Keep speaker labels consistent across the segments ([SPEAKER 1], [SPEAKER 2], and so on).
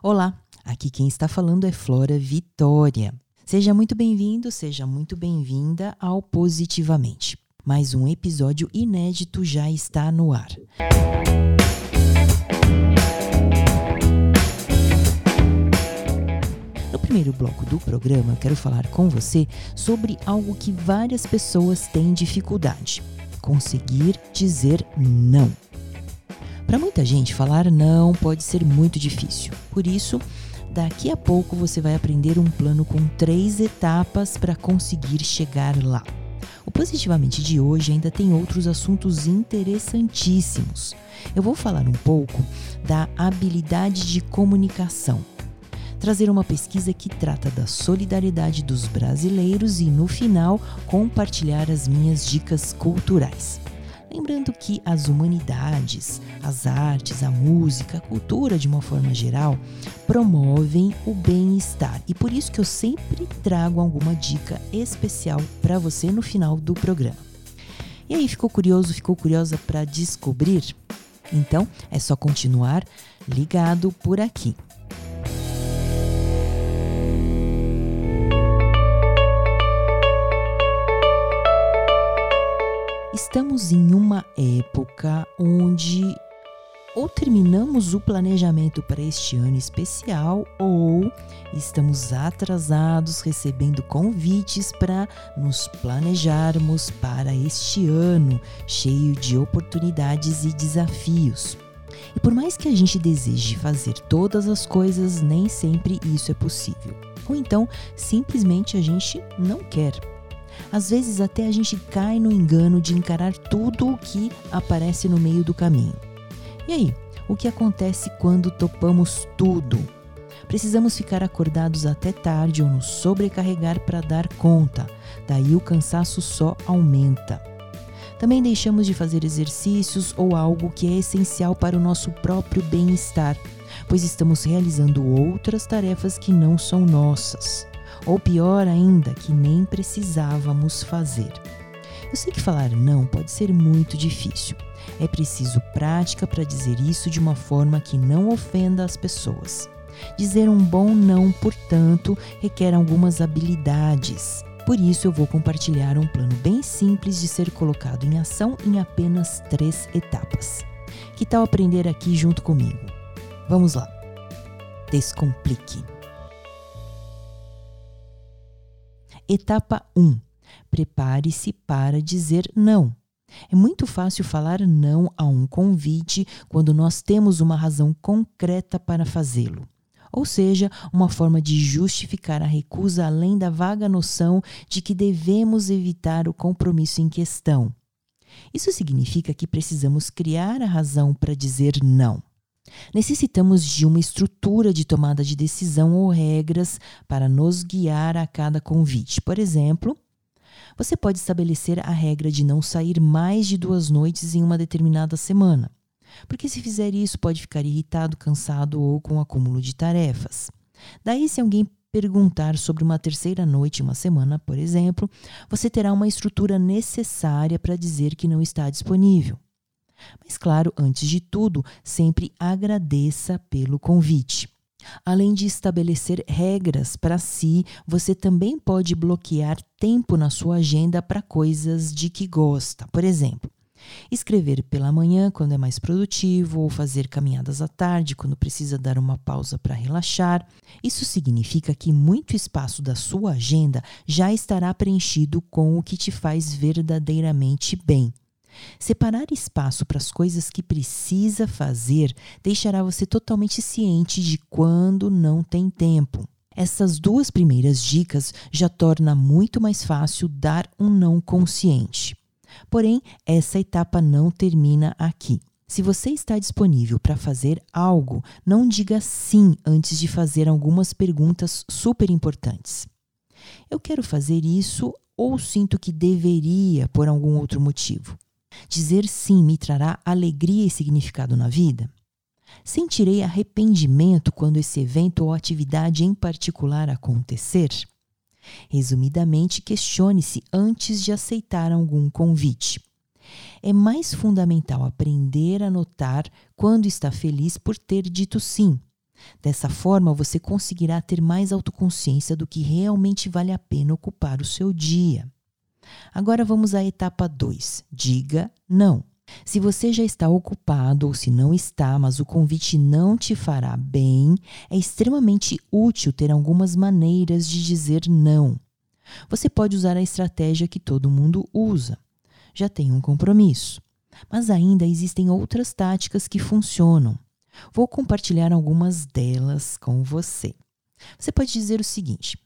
[SPEAKER 1] Olá, aqui quem está falando é Flora Vitória. Seja muito bem-vindo, seja muito bem-vinda ao Positivamente. Mais um episódio inédito já está no ar. No primeiro bloco do programa, quero falar com você sobre algo que várias pessoas têm dificuldade: conseguir dizer não. Para muita gente, falar não pode ser muito difícil. Por isso, daqui a pouco você vai aprender um plano com três etapas para conseguir chegar lá. O Positivamente de hoje ainda tem outros assuntos interessantíssimos. Eu vou falar um pouco da habilidade de comunicação, trazer uma pesquisa que trata da solidariedade dos brasileiros e, no final, compartilhar as minhas dicas culturais. Lembrando que as humanidades, as artes, a música, a cultura de uma forma geral promovem o bem-estar e por isso que eu sempre trago alguma dica especial para você no final do programa. E aí, ficou curioso, ficou curiosa para descobrir? Então é só continuar ligado por aqui. Estamos em uma época onde ou terminamos o planejamento para este ano especial ou estamos atrasados recebendo convites para nos planejarmos para este ano cheio de oportunidades e desafios. E por mais que a gente deseje fazer todas as coisas, nem sempre isso é possível. Ou então, simplesmente a gente não quer. Às vezes até a gente cai no engano de encarar tudo o que aparece no meio do caminho. E aí, o que acontece quando topamos tudo? Precisamos ficar acordados até tarde ou nos sobrecarregar para dar conta, daí o cansaço só aumenta. Também deixamos de fazer exercícios ou algo que é essencial para o nosso próprio bem-estar, pois estamos realizando outras tarefas que não são nossas ou pior ainda, que nem precisávamos fazer. Eu sei que falar não pode ser muito difícil. É preciso prática para dizer isso de uma forma que não ofenda as pessoas. Dizer um bom não, portanto, requer algumas habilidades. Por isso, eu vou compartilhar um plano bem simples de ser colocado em ação em apenas três etapas. Que tal aprender aqui junto comigo? Vamos lá! Descomplique. Etapa 1. Prepare-se para dizer não. É muito fácil falar não a um convite quando nós temos uma razão concreta para fazê-lo. Ou seja, uma forma de justificar a recusa além da vaga noção de que devemos evitar o compromisso em questão. Isso significa que precisamos criar a razão para dizer não. Necessitamos de uma estrutura de tomada de decisão ou regras para nos guiar a cada convite. Por exemplo, você pode estabelecer a regra de não sair mais de duas noites em uma determinada semana, porque se fizer isso pode ficar irritado, cansado ou com acúmulo de tarefas. Daí, se alguém perguntar sobre uma terceira noite uma semana, por exemplo, você terá uma estrutura necessária para dizer que não está disponível. Mas, claro, antes de tudo, sempre agradeça pelo convite. Além de estabelecer regras para si, você também pode bloquear tempo na sua agenda para coisas de que gosta. Por exemplo, escrever pela manhã quando é mais produtivo ou fazer caminhadas à tarde quando precisa dar uma pausa para relaxar. Isso significa que muito espaço da sua agenda já estará preenchido com o que te faz verdadeiramente bem. Separar espaço para as coisas que precisa fazer deixará você totalmente ciente de quando não tem tempo. Essas duas primeiras dicas já torna muito mais fácil dar um não consciente. Porém, essa etapa não termina aqui. Se você está disponível para fazer algo, não diga sim antes de fazer algumas perguntas super importantes. Eu quero fazer isso ou sinto que deveria por algum outro motivo? Dizer sim me trará alegria e significado na vida? Sentirei arrependimento quando esse evento ou atividade em particular acontecer? Resumidamente, questione-se antes de aceitar algum convite. É mais fundamental aprender a notar quando está feliz por ter dito sim. Dessa forma, você conseguirá ter mais autoconsciência do que realmente vale a pena ocupar o seu dia. Agora vamos à etapa 2. Diga não. Se você já está ocupado ou se não está, mas o convite não te fará bem, é extremamente útil ter algumas maneiras de dizer não. Você pode usar a estratégia que todo mundo usa. Já tem um compromisso. Mas ainda existem outras táticas que funcionam. Vou compartilhar algumas delas com você. Você pode dizer o seguinte: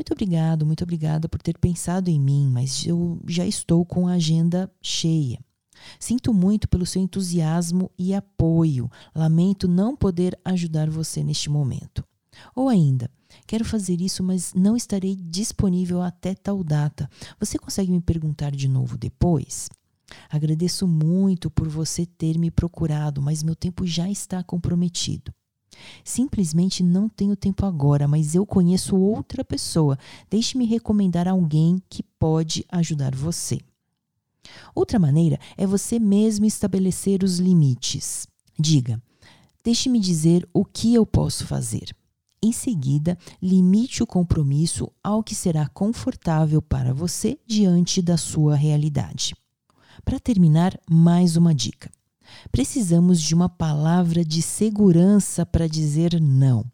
[SPEAKER 1] Muito obrigado, muito obrigada por ter pensado em mim, mas eu já estou com a agenda cheia. Sinto muito pelo seu entusiasmo e apoio. Lamento não poder ajudar você neste momento. Ou ainda, quero fazer isso, mas não estarei disponível até tal data. Você consegue me perguntar de novo depois? Agradeço muito por você ter me procurado, mas meu tempo já está comprometido. Simplesmente não tenho tempo agora, mas eu conheço outra pessoa. Deixe-me recomendar alguém que pode ajudar você. Outra maneira é você mesmo estabelecer os limites. Diga: Deixe-me dizer o que eu posso fazer. Em seguida, limite o compromisso ao que será confortável para você diante da sua realidade. Para terminar, mais uma dica. Precisamos de uma palavra de segurança para dizer não.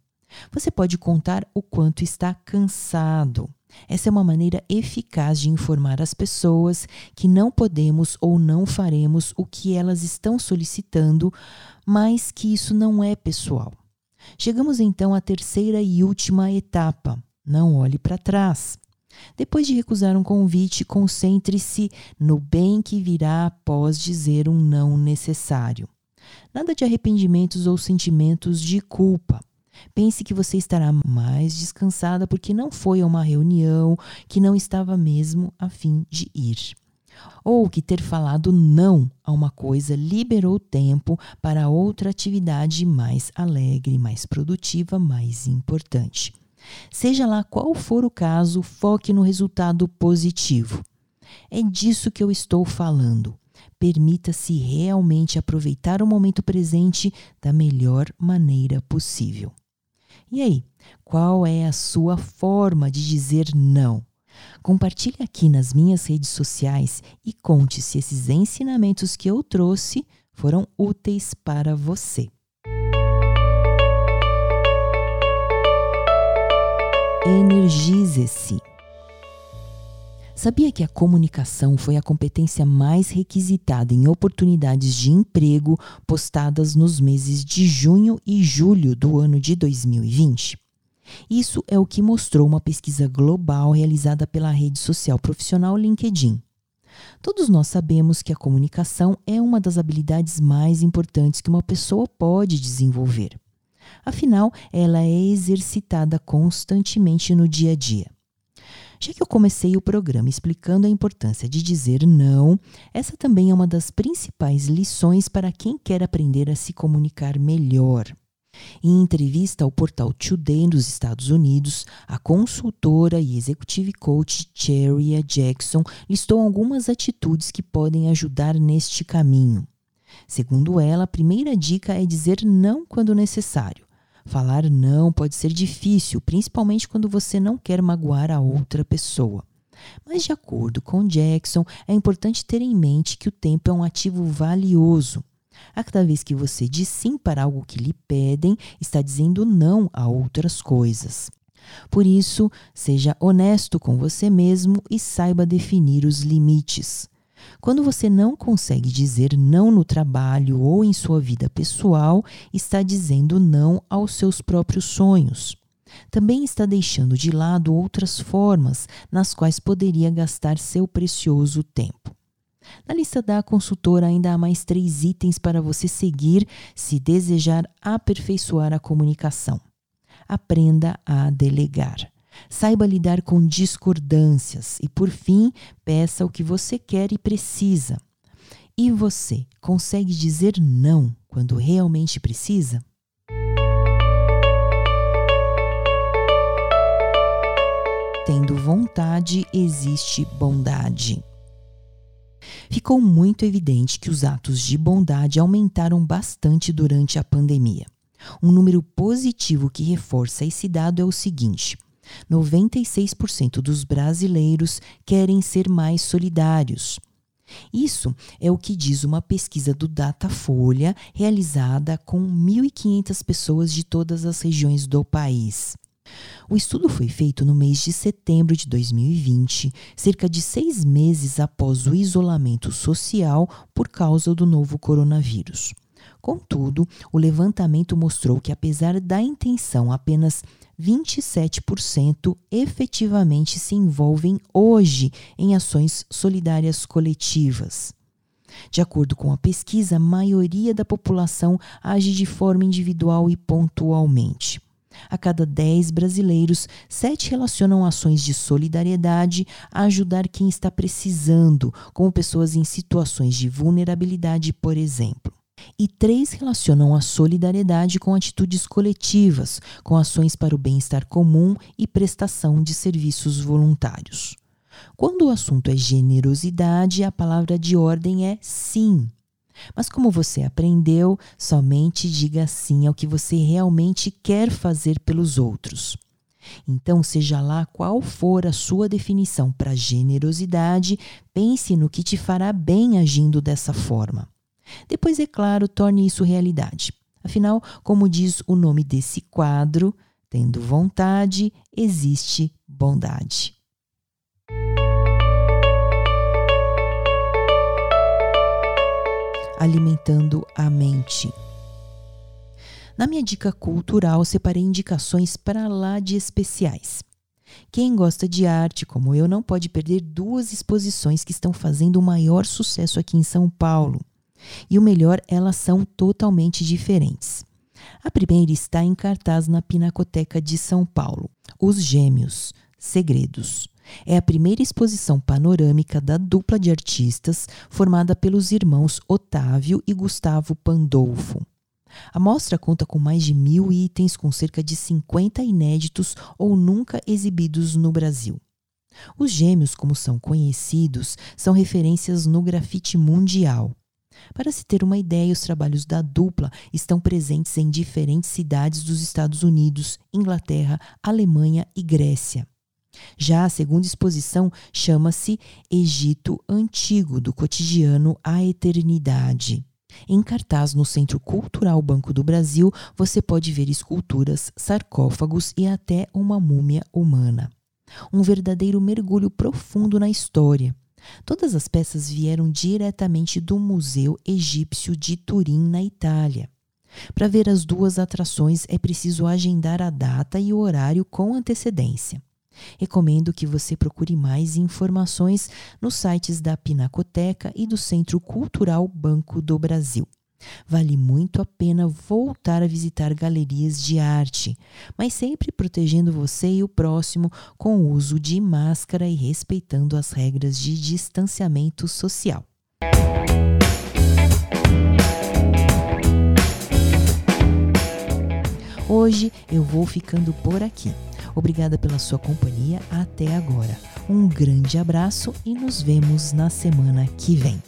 [SPEAKER 1] Você pode contar o quanto está cansado, essa é uma maneira eficaz de informar as pessoas que não podemos ou não faremos o que elas estão solicitando, mas que isso não é pessoal. Chegamos então à terceira e última etapa. Não olhe para trás. Depois de recusar um convite, concentre-se no bem que virá após dizer um não necessário. Nada de arrependimentos ou sentimentos de culpa. Pense que você estará mais descansada porque não foi a uma reunião que não estava mesmo a fim de ir. Ou que ter falado não a uma coisa liberou tempo para outra atividade mais alegre, mais produtiva, mais importante. Seja lá qual for o caso, foque no resultado positivo. É disso que eu estou falando. Permita-se realmente aproveitar o momento presente da melhor maneira possível. E aí, qual é a sua forma de dizer não? Compartilhe aqui nas minhas redes sociais e conte se esses ensinamentos que eu trouxe foram úteis para você. Energize-se. Sabia que a comunicação foi a competência mais requisitada em oportunidades de emprego postadas nos meses de junho e julho do ano de 2020? Isso é o que mostrou uma pesquisa global realizada pela rede social profissional LinkedIn. Todos nós sabemos que a comunicação é uma das habilidades mais importantes que uma pessoa pode desenvolver. Afinal, ela é exercitada constantemente no dia a dia. Já que eu comecei o programa explicando a importância de dizer não, essa também é uma das principais lições para quem quer aprender a se comunicar melhor. Em entrevista ao portal Today dos Estados Unidos, a consultora e executive coach Cherria Jackson listou algumas atitudes que podem ajudar neste caminho. Segundo ela, a primeira dica é dizer não quando necessário. Falar não pode ser difícil, principalmente quando você não quer magoar a outra pessoa. Mas, de acordo com Jackson, é importante ter em mente que o tempo é um ativo valioso. A cada vez que você diz sim para algo que lhe pedem, está dizendo não a outras coisas. Por isso, seja honesto com você mesmo e saiba definir os limites. Quando você não consegue dizer não no trabalho ou em sua vida pessoal, está dizendo não aos seus próprios sonhos. Também está deixando de lado outras formas nas quais poderia gastar seu precioso tempo. Na lista da consultora ainda há mais três itens para você seguir se desejar aperfeiçoar a comunicação. Aprenda a delegar. Saiba lidar com discordâncias e, por fim, peça o que você quer e precisa. E você consegue dizer não quando realmente precisa? Tendo vontade, existe bondade. Ficou muito evidente que os atos de bondade aumentaram bastante durante a pandemia. Um número positivo que reforça esse dado é o seguinte: 96% dos brasileiros querem ser mais solidários. Isso é o que diz uma pesquisa do Datafolha realizada com 1.500 pessoas de todas as regiões do país. O estudo foi feito no mês de setembro de 2020, cerca de seis meses após o isolamento social por causa do novo coronavírus. Contudo, o levantamento mostrou que, apesar da intenção, apenas 27% efetivamente se envolvem hoje em ações solidárias coletivas. De acordo com a pesquisa, a maioria da população age de forma individual e pontualmente. A cada 10 brasileiros, 7 relacionam ações de solidariedade a ajudar quem está precisando, como pessoas em situações de vulnerabilidade, por exemplo. E três relacionam a solidariedade com atitudes coletivas, com ações para o bem-estar comum e prestação de serviços voluntários. Quando o assunto é generosidade, a palavra de ordem é sim. Mas como você aprendeu, somente diga sim ao que você realmente quer fazer pelos outros. Então, seja lá qual for a sua definição para generosidade, pense no que te fará bem agindo dessa forma. Depois, é claro, torne isso realidade. Afinal, como diz o nome desse quadro, tendo vontade, existe bondade. alimentando a mente. Na minha dica cultural, separei indicações para lá de especiais. Quem gosta de arte, como eu, não pode perder duas exposições que estão fazendo o maior sucesso aqui em São Paulo. E o melhor, elas são totalmente diferentes. A primeira está em cartaz na Pinacoteca de São Paulo, Os Gêmeos Segredos. É a primeira exposição panorâmica da dupla de artistas formada pelos irmãos Otávio e Gustavo Pandolfo. A mostra conta com mais de mil itens, com cerca de 50 inéditos ou nunca exibidos no Brasil. Os gêmeos, como são conhecidos, são referências no grafite mundial. Para se ter uma ideia, os trabalhos da dupla estão presentes em diferentes cidades dos Estados Unidos, Inglaterra, Alemanha e Grécia. Já a segunda exposição chama-se Egito Antigo, do cotidiano à eternidade. Em cartaz no Centro Cultural Banco do Brasil, você pode ver esculturas, sarcófagos e até uma múmia humana. Um verdadeiro mergulho profundo na história. Todas as peças vieram diretamente do Museu Egípcio de Turim, na Itália. Para ver as duas atrações é preciso agendar a data e o horário com antecedência. Recomendo que você procure mais informações nos sites da Pinacoteca e do Centro Cultural Banco do Brasil. Vale muito a pena voltar a visitar galerias de arte, mas sempre protegendo você e o próximo com o uso de máscara e respeitando as regras de distanciamento social. Hoje eu vou ficando por aqui. Obrigada pela sua companhia até agora. Um grande abraço e nos vemos na semana que vem.